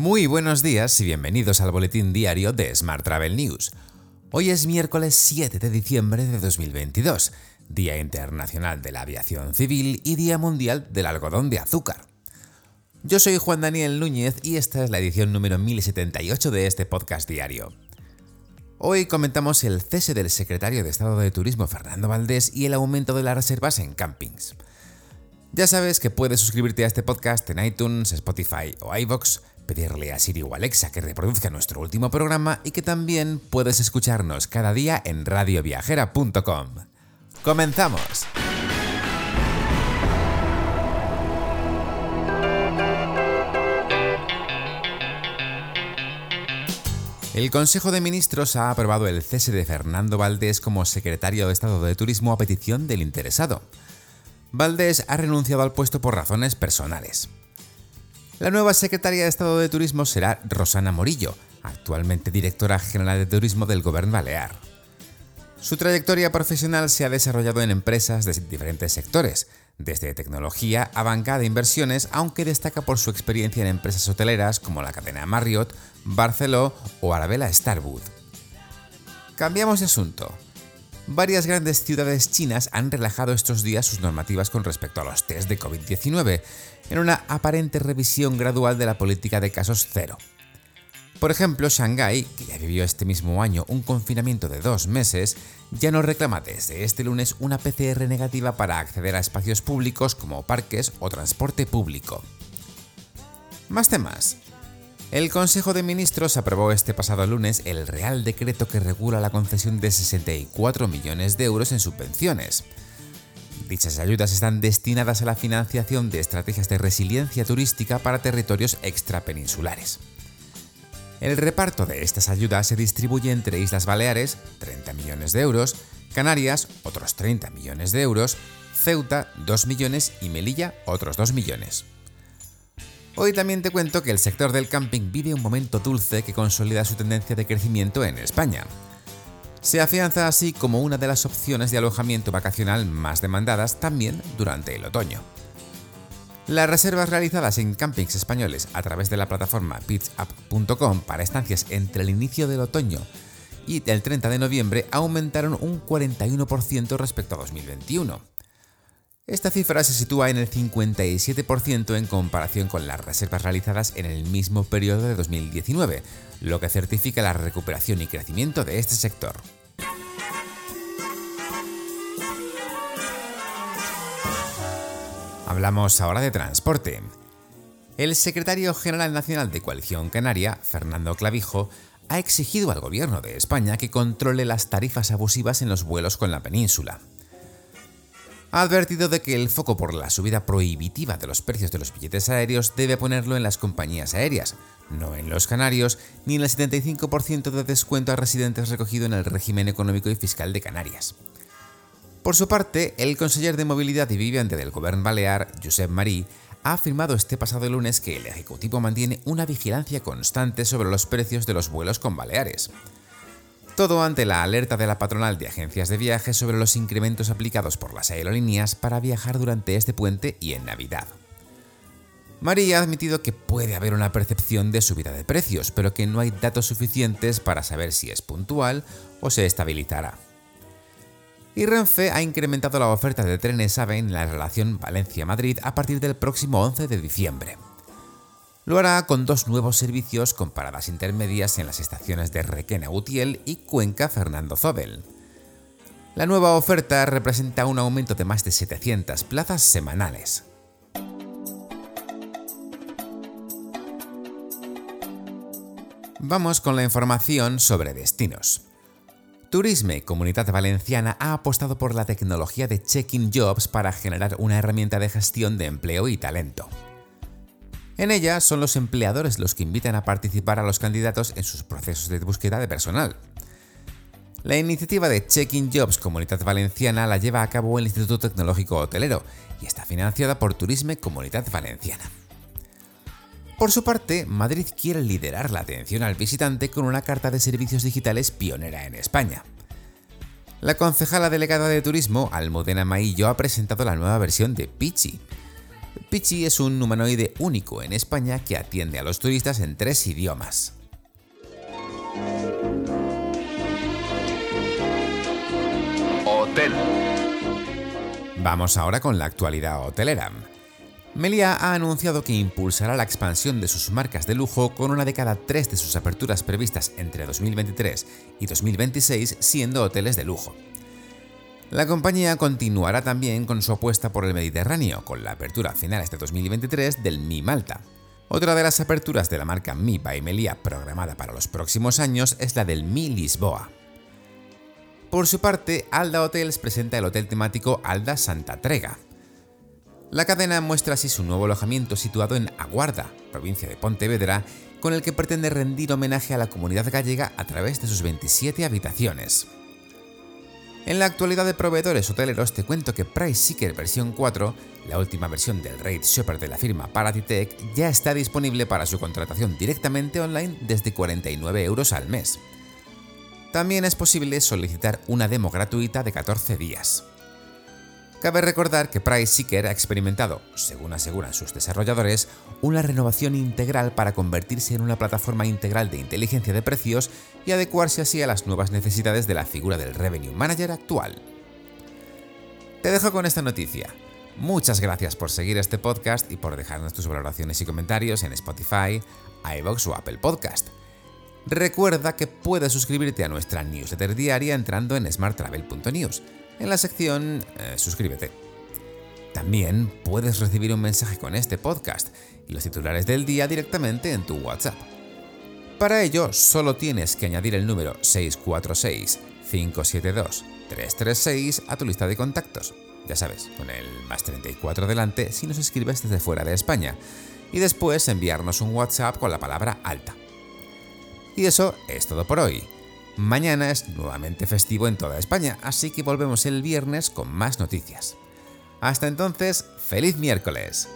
Muy buenos días y bienvenidos al boletín diario de Smart Travel News. Hoy es miércoles 7 de diciembre de 2022, Día Internacional de la Aviación Civil y Día Mundial del Algodón de Azúcar. Yo soy Juan Daniel Núñez y esta es la edición número 1078 de este podcast diario. Hoy comentamos el cese del secretario de Estado de Turismo Fernando Valdés y el aumento de las reservas en campings. Ya sabes que puedes suscribirte a este podcast en iTunes, Spotify o iVoox pedirle a Siri o Alexa que reproduzca nuestro último programa y que también puedes escucharnos cada día en radioviajera.com. ¡Comenzamos! El Consejo de Ministros ha aprobado el cese de Fernando Valdés como secretario de Estado de Turismo a petición del interesado. Valdés ha renunciado al puesto por razones personales. La nueva secretaria de Estado de Turismo será Rosana Morillo, actualmente directora general de Turismo del Gobierno Balear. Su trayectoria profesional se ha desarrollado en empresas de diferentes sectores, desde tecnología a banca de inversiones, aunque destaca por su experiencia en empresas hoteleras como la cadena Marriott, Barceló o Arabella Starwood. Cambiamos de asunto. Varias grandes ciudades chinas han relajado estos días sus normativas con respecto a los test de COVID-19, en una aparente revisión gradual de la política de casos cero. Por ejemplo, Shanghái, que ya vivió este mismo año un confinamiento de dos meses, ya no reclama desde este lunes una PCR negativa para acceder a espacios públicos como parques o transporte público. Más temas. El Consejo de Ministros aprobó este pasado lunes el Real Decreto que regula la concesión de 64 millones de euros en subvenciones. Dichas ayudas están destinadas a la financiación de estrategias de resiliencia turística para territorios extrapeninsulares. El reparto de estas ayudas se distribuye entre Islas Baleares, 30 millones de euros, Canarias, otros 30 millones de euros, Ceuta, 2 millones y Melilla, otros 2 millones. Hoy también te cuento que el sector del camping vive un momento dulce que consolida su tendencia de crecimiento en España. Se afianza así como una de las opciones de alojamiento vacacional más demandadas también durante el otoño. Las reservas realizadas en campings españoles a través de la plataforma pitchup.com para estancias entre el inicio del otoño y el 30 de noviembre aumentaron un 41% respecto a 2021. Esta cifra se sitúa en el 57% en comparación con las reservas realizadas en el mismo periodo de 2019, lo que certifica la recuperación y crecimiento de este sector. Hablamos ahora de transporte. El secretario general nacional de Coalición Canaria, Fernando Clavijo, ha exigido al gobierno de España que controle las tarifas abusivas en los vuelos con la península ha advertido de que el foco por la subida prohibitiva de los precios de los billetes aéreos debe ponerlo en las compañías aéreas, no en los canarios, ni en el 75% de descuento a residentes recogido en el régimen económico y fiscal de Canarias. Por su parte, el conseller de Movilidad y Vivienda del Gobierno Balear, Josep Marí, ha afirmado este pasado lunes que el Ejecutivo mantiene una vigilancia constante sobre los precios de los vuelos con Baleares. Todo ante la alerta de la patronal de agencias de viajes sobre los incrementos aplicados por las aerolíneas para viajar durante este puente y en Navidad. María ha admitido que puede haber una percepción de subida de precios, pero que no hay datos suficientes para saber si es puntual o se estabilizará. Y Renfe ha incrementado la oferta de trenes AVE en la relación Valencia-Madrid a partir del próximo 11 de diciembre. Lo hará con dos nuevos servicios con paradas intermedias en las estaciones de Requena Utiel y Cuenca Fernando Zobel. La nueva oferta representa un aumento de más de 700 plazas semanales. Vamos con la información sobre destinos. Turisme Comunidad Valenciana ha apostado por la tecnología de Check-in Jobs para generar una herramienta de gestión de empleo y talento. En ella son los empleadores los que invitan a participar a los candidatos en sus procesos de búsqueda de personal. La iniciativa de Check-in Jobs Comunidad Valenciana la lleva a cabo el Instituto Tecnológico Hotelero y está financiada por Turisme Comunidad Valenciana. Por su parte, Madrid quiere liderar la atención al visitante con una carta de servicios digitales pionera en España. La concejala delegada de turismo, Almudena Maillo, ha presentado la nueva versión de Pichi, Pichi es un humanoide único en España que atiende a los turistas en tres idiomas. Hotel. Vamos ahora con la actualidad hotelera. Melia ha anunciado que impulsará la expansión de sus marcas de lujo con una de cada tres de sus aperturas previstas entre 2023 y 2026 siendo hoteles de lujo. La compañía continuará también con su apuesta por el Mediterráneo, con la apertura a finales de 2023 del Mi Malta. Otra de las aperturas de la marca Mi by programada para los próximos años es la del Mi Lisboa. Por su parte, Alda Hotels presenta el hotel temático Alda Santa Trega. La cadena muestra así su nuevo alojamiento situado en Aguarda, provincia de Pontevedra, con el que pretende rendir homenaje a la comunidad gallega a través de sus 27 habitaciones. En la actualidad de proveedores hoteleros te cuento que Price Seeker versión 4, la última versión del Rate Shopper de la firma Paratitech, ya está disponible para su contratación directamente online desde 49 euros al mes. También es posible solicitar una demo gratuita de 14 días. Cabe recordar que Price Seeker ha experimentado, según aseguran sus desarrolladores, una renovación integral para convertirse en una plataforma integral de inteligencia de precios y adecuarse así a las nuevas necesidades de la figura del Revenue Manager actual. Te dejo con esta noticia. Muchas gracias por seguir este podcast y por dejarnos tus valoraciones y comentarios en Spotify, iVoox o Apple Podcast. Recuerda que puedes suscribirte a nuestra newsletter diaria entrando en smarttravel.news en la sección eh, Suscríbete. También puedes recibir un mensaje con este podcast y los titulares del día directamente en tu WhatsApp. Para ello, solo tienes que añadir el número 646-572-336 a tu lista de contactos. Ya sabes, con el más 34 delante si nos escribes desde fuera de España. Y después enviarnos un WhatsApp con la palabra alta. Y eso es todo por hoy. Mañana es nuevamente festivo en toda España, así que volvemos el viernes con más noticias. Hasta entonces, feliz miércoles.